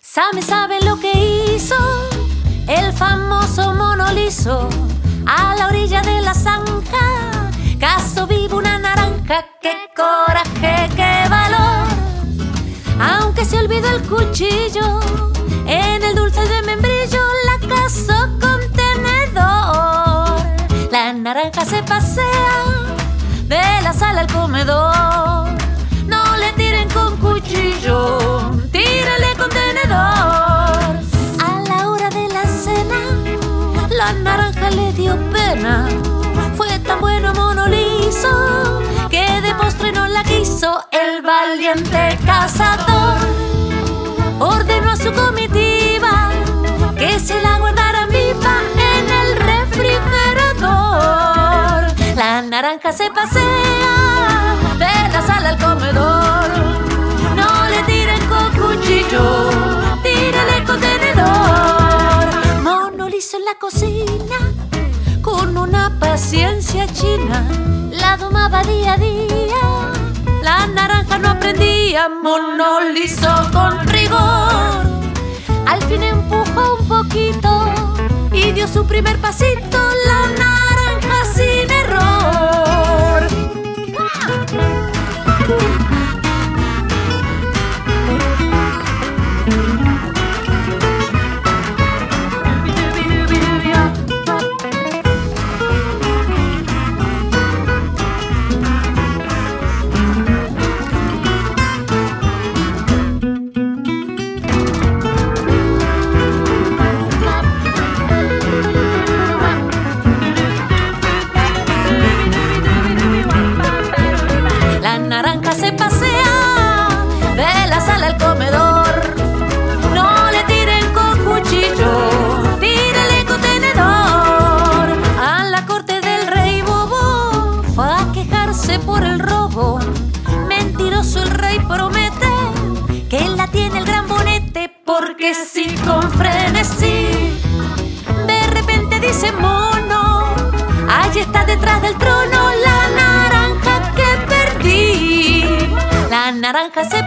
Sabe, sabe lo que hizo el famoso mono liso a la orilla de la zanja. Caso vivo una naranja, qué coraje, qué valor. Aunque se olvidó el cuchillo se pasea de la sala al comedor. No le tiren con cuchillo, tírale con tenedor. A la hora de la cena, la naranja le dio pena. Fue tan bueno mono liso que de postre no la quiso el valiente cazador. Ordenó a su comitiva La naranja se pasea de la sala al comedor. No le tiren con cuchillo, tírale con tenedor. Mono liso en la cocina, con una paciencia china, la domaba día a día. La naranja no aprendía, mono liso con rigor. Al fin empujó un poquito y dio su primer pasito, si con frenesí de repente dice mono, allí está detrás del trono la naranja que perdí. La naranja se